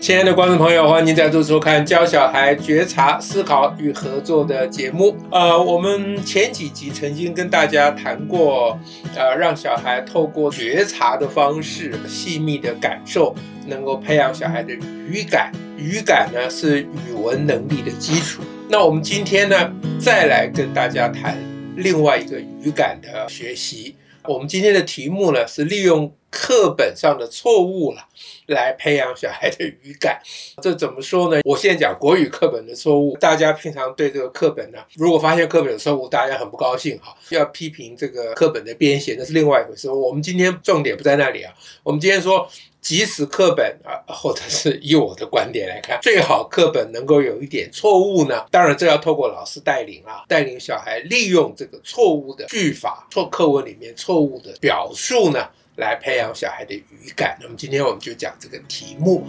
亲爱的观众朋友，欢迎您再度收看教小孩觉察、思考与合作的节目。呃，我们前几集曾经跟大家谈过，呃，让小孩透过觉察的方式，细密的感受，能够培养小孩的语感。语感呢是语文能力的基础。那我们今天呢，再来跟大家谈另外一个语感的学习。我们今天的题目呢是利用课本上的错误了，来培养小孩的语感。这怎么说呢？我现在讲国语课本的错误，大家平常对这个课本呢，如果发现课本有错误，大家很不高兴哈，要批评这个课本的编写，那是另外一回事。我们今天重点不在那里啊，我们今天说。即使课本啊，或者是以我的观点来看，最好课本能够有一点错误呢。当然，这要透过老师带领啊，带领小孩利用这个错误的句法、错课文里面错误的表述呢，来培养小孩的语感。那么今天我们就讲这个题目。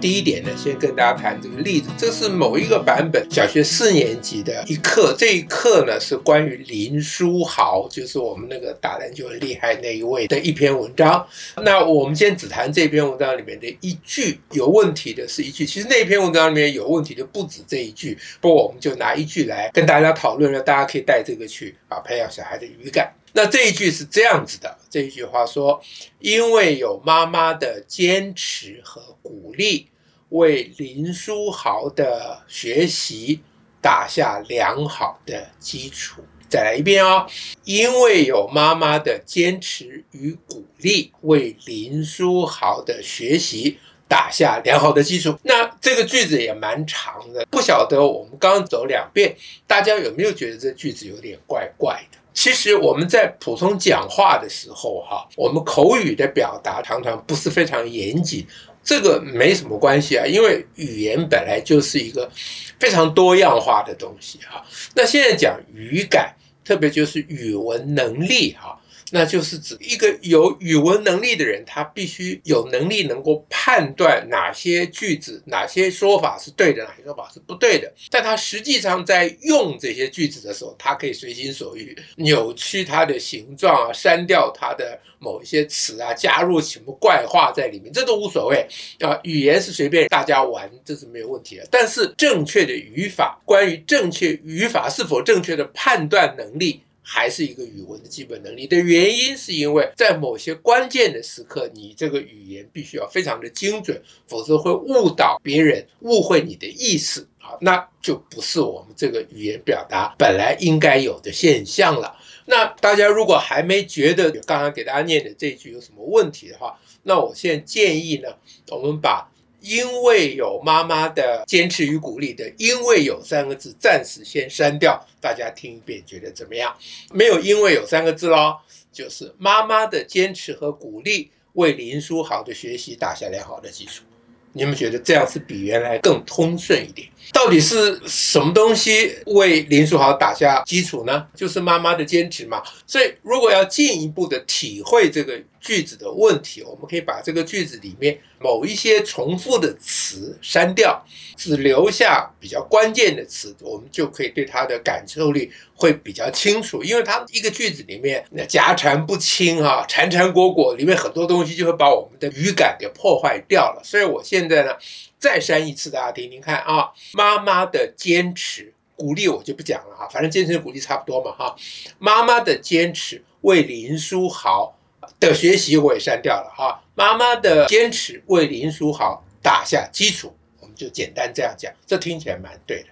第一点呢，先跟大家谈这个例子。这是某一个版本小学四年级的一课，这一课呢是关于林书豪，就是我们那个打篮球很厉害那一位的一篇文章。那我们先只谈这篇文章里面的一句有问题的是一句，其实那篇文章里面有问题的不止这一句。不过我们就拿一句来跟大家讨论，让大家可以带这个去啊，培养小孩的语感。那这一句是这样子的，这一句话说：因为有妈妈的坚持和鼓励。为林书豪的学习打下良好的基础。再来一遍哦，因为有妈妈的坚持与鼓励，为林书豪的学习打下良好的基础。那这个句子也蛮长的，不晓得我们刚走两遍，大家有没有觉得这句子有点怪怪的？其实我们在普通讲话的时候，哈，我们口语的表达常常不是非常严谨。这个没什么关系啊，因为语言本来就是一个非常多样化的东西哈。那现在讲语感，特别就是语文能力哈。那就是指一个有语文能力的人，他必须有能力能够判断哪些句子、哪些说法是对的，哪些说法是不对的。但他实际上在用这些句子的时候，他可以随心所欲扭曲它的形状啊，删掉它的某一些词啊，加入什么怪话在里面，这都无所谓啊。语言是随便大家玩，这是没有问题的。但是正确的语法，关于正确语法是否正确的判断能力，还是一个语文的基本能力的原因，是因为在某些关键的时刻，你这个语言必须要非常的精准，否则会误导别人，误会你的意思啊，那就不是我们这个语言表达本来应该有的现象了。那大家如果还没觉得刚刚给大家念的这句有什么问题的话，那我现在建议呢，我们把。因为有妈妈的坚持与鼓励的，因为有三个字暂时先删掉，大家听一遍觉得怎么样？没有因为有三个字喽，就是妈妈的坚持和鼓励为林书豪的学习打下良好的基础。你们觉得这样是比原来更通顺一点？到底是什么东西为林书豪打下基础呢？就是妈妈的坚持嘛。所以如果要进一步的体会这个。句子的问题，我们可以把这个句子里面某一些重复的词删掉，只留下比较关键的词，我们就可以对它的感受力会比较清楚。因为它一个句子里面那夹缠不清啊，缠缠裹裹，里面很多东西就会把我们的语感给破坏掉了。所以我现在呢，再删一次，大家听听看啊，妈妈的坚持鼓励我就不讲了哈，反正坚持鼓励差不多嘛哈。妈妈的坚持为林书豪的学习我也删掉了哈，妈妈的坚持为林书豪打下基础，我们就简单这样讲，这听起来蛮对的。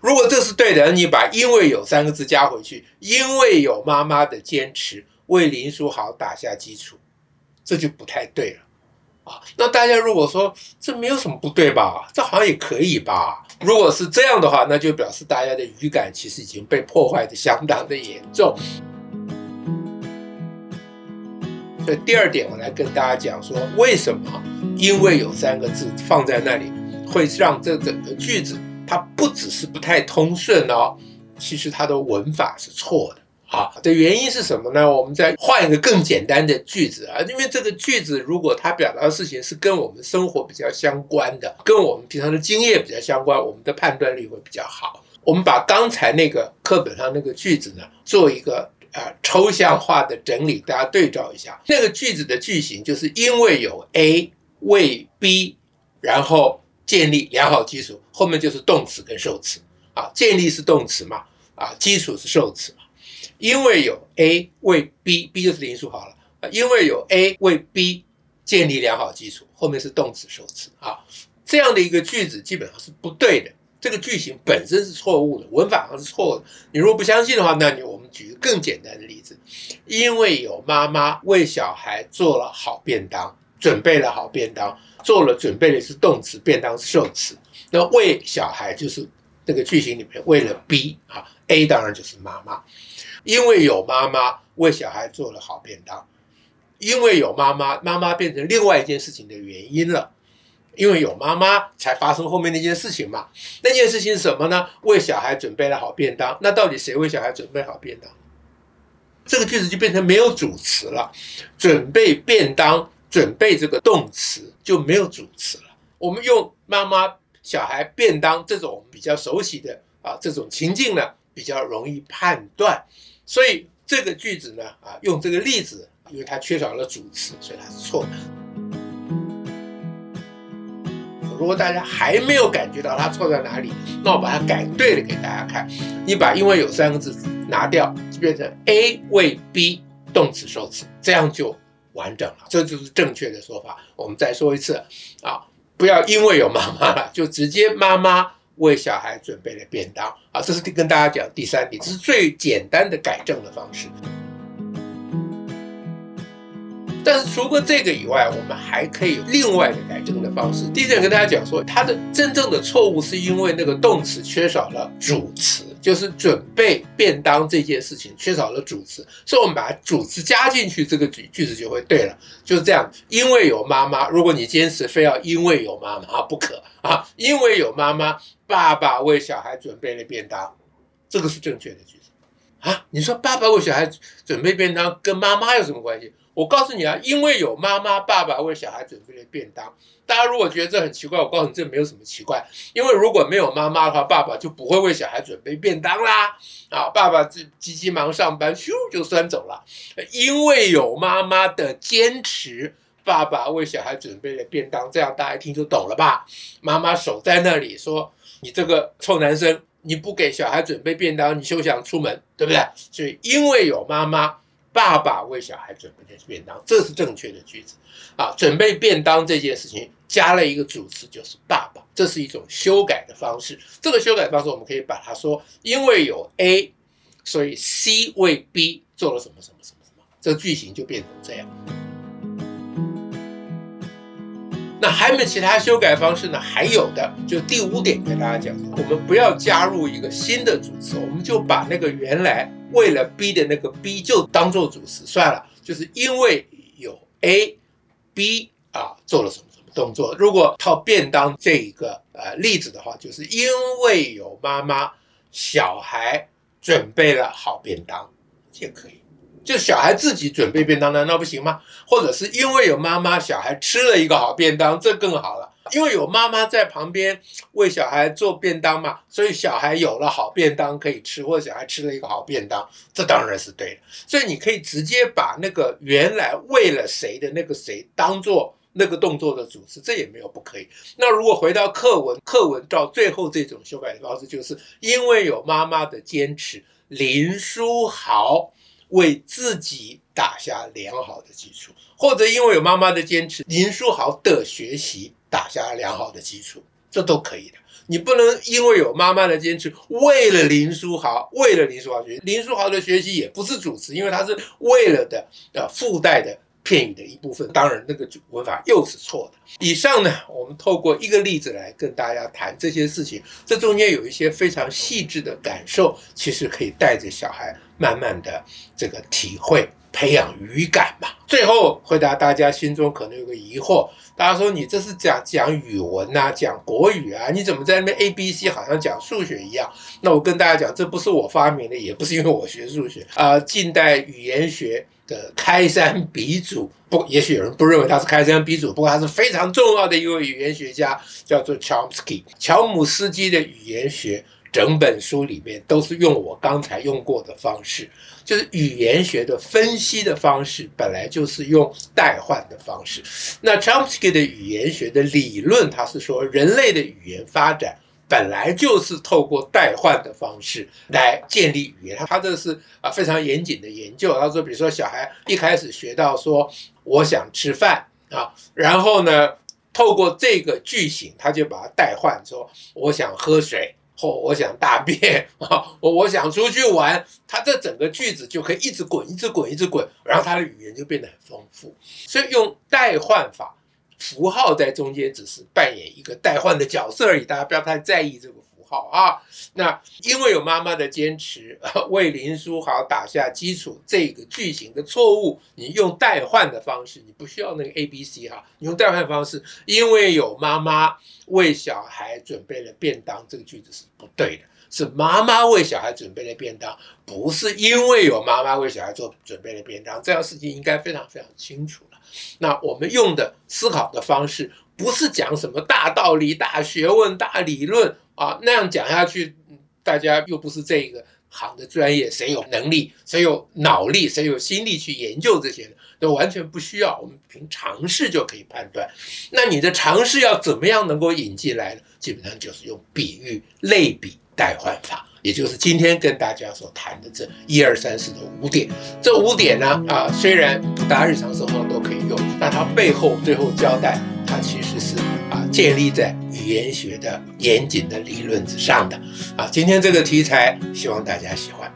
如果这是对的，你把“因为有”三个字加回去，“因为有妈妈的坚持为林书豪打下基础”，这就不太对了啊。那大家如果说这没有什么不对吧，这好像也可以吧？如果是这样的话，那就表示大家的语感其实已经被破坏得相当的严重。所以第二点，我来跟大家讲说，为什么？因为有三个字放在那里，会让这整个句子它不只是不太通顺哦，其实它的文法是错的好。的原因是什么呢？我们再换一个更简单的句子啊，因为这个句子如果它表达的事情是跟我们生活比较相关的，跟我们平常的经验比较相关，我们的判断力会比较好。我们把刚才那个课本上那个句子呢，做一个。呃抽象化的整理，大家对照一下，那个句子的句型就是因为有 A 为 B，然后建立良好基础，后面就是动词跟受词。啊，建立是动词嘛，啊，基础是受词嘛，因为有 A 为 B，B 就是零数好了。啊，因为有 A 为 B 建立良好基础，后面是动词受词。啊，这样的一个句子基本上是不对的。这个句型本身是错误的，文法上是错的。你如果不相信的话，那你我举个更简单的例子：因为有妈妈为小孩做了好便当，准备了好便当，做了准备的是动词，便当是受词。那为小孩就是这个句型里面为了 B 啊，A 当然就是妈妈。因为有妈妈为小孩做了好便当，因为有妈妈，妈妈变成另外一件事情的原因了。因为有妈妈才发生后面那件事情嘛，那件事情是什么呢？为小孩准备了好便当。那到底谁为小孩准备好便当？这个句子就变成没有主词了。准备便当，准备这个动词就没有主词了。我们用妈妈、小孩、便当这种比较熟悉的啊这种情境呢，比较容易判断。所以这个句子呢，啊用这个例子，因为它缺少了主词，所以它是错的。如果大家还没有感觉到它错在哪里，那我把它改对了给大家看。你把“因为有”三个字拿掉，就变成 A 为 B 动词受词，这样就完整了。这就是正确的说法。我们再说一次啊，不要因为有妈妈了，就直接妈妈为小孩准备了便当啊。这是跟大家讲第三点，这是最简单的改正的方式。但是除了这个以外，我们还可以有另外的改正的方式。第一点跟大家讲说，它的真正的错误是因为那个动词缺少了主词，就是准备便当这件事情缺少了主词，所以我们把主词加进去，这个句句子就会对了。就是这样，因为有妈妈，如果你坚持非要因为有妈妈不可啊，因为有妈妈，爸爸为小孩准备了便当，这个是正确的句子啊。你说爸爸为小孩准备便当跟妈妈有什么关系？我告诉你啊，因为有妈妈、爸爸为小孩准备了便当。大家如果觉得这很奇怪，我告诉你，这没有什么奇怪。因为如果没有妈妈的话，爸爸就不会为小孩准备便当啦。啊，爸爸就急急忙上班，咻就钻走了。因为有妈妈的坚持，爸爸为小孩准备了便当。这样大家一听就懂了吧？妈妈守在那里说：“你这个臭男生，你不给小孩准备便当，你休想出门，对不对？”所以因为有妈妈。爸爸为小孩准备的便当，这是正确的句子啊！准备便当这件事情加了一个主词，就是爸爸，这是一种修改的方式。这个修改方式，我们可以把它说，因为有 A，所以 C 为 B 做了什么什么什么什么，这个句型就变成这样。那还有没有其他修改方式呢？还有的，就第五点跟大家讲，我们不要加入一个新的主词，我们就把那个原来。为了 B 的那个 B 就当做主词算了，就是因为有 A，B 啊做了什么什么动作。如果套便当这一个呃例子的话，就是因为有妈妈，小孩准备了好便当也可以。就小孩自己准备便当，难道不行吗？或者是因为有妈妈，小孩吃了一个好便当，这更好了。因为有妈妈在旁边为小孩做便当嘛，所以小孩有了好便当可以吃，或者小孩吃了一个好便当，这当然是对的。所以你可以直接把那个原来为了谁的那个谁当做那个动作的主持，这也没有不可以。那如果回到课文，课文到最后这种修改的方式，就是因为有妈妈的坚持，林书豪为自己打下良好的基础，或者因为有妈妈的坚持，林书豪的学习。打下良好的基础，这都可以的。你不能因为有妈妈的坚持，为了林书豪，为了林书豪学习，林书豪的学习也不是主持，因为他是为了的，呃，附带的片语的一部分。当然，那个文法又是错的。以上呢，我们透过一个例子来跟大家谈这些事情，这中间有一些非常细致的感受，其实可以带着小孩慢慢的这个体会。培养语感嘛。最后回答大家心中可能有个疑惑，大家说你这是讲讲语文呐、讲国语啊，你怎么在那边 A B C 好像讲数学一样？那我跟大家讲，这不是我发明的，也不是因为我学数学啊、近代语言学的开山鼻祖，不，也许有人不认为他是开山鼻祖，不过他是非常重要的一位语言学家，叫做乔姆斯基。乔姆斯基的语言学。整本书里面都是用我刚才用过的方式，就是语言学的分析的方式，本来就是用代换的方式。那 Chomsky 的语言学的理论，他是说人类的语言发展本来就是透过代换的方式来建立语言。他这是啊非常严谨的研究。他说，比如说小孩一开始学到说我想吃饭啊，然后呢，透过这个句型，他就把它代换说我想喝水。或、哦、我想大便 啊，我我想出去玩，他这整个句子就可以一直滚，一直滚，一直滚，然后他的语言就变得很丰富。所以用代换法，符号在中间只是扮演一个代换的角色而已，大家不要太在意这个。好啊，那因为有妈妈的坚持，为林书豪打下基础。这个句型的错误，你用代换的方式，你不需要那个 A B C 哈，你用代换方式，因为有妈妈为小孩准备了便当，这个句子是不对的，是妈妈为小孩准备了便当，不是因为有妈妈为小孩做准备了便当，这样事情应该非常非常清楚了。那我们用的思考的方式，不是讲什么大道理、大学问、大理论。啊，那样讲下去，大家又不是这个行的专业，谁有能力，谁有脑力，谁有心力去研究这些的，都完全不需要。我们凭尝试就可以判断。那你的尝试要怎么样能够引进来呢？基本上就是用比喻、类比、代换法，也就是今天跟大家所谈的这一二三四的五点。这五点呢，啊，虽然大家日常生活中都可以用，但它背后最后交代，它其实是，建立在。语言学的严谨的理论之上的啊，今天这个题材，希望大家喜欢。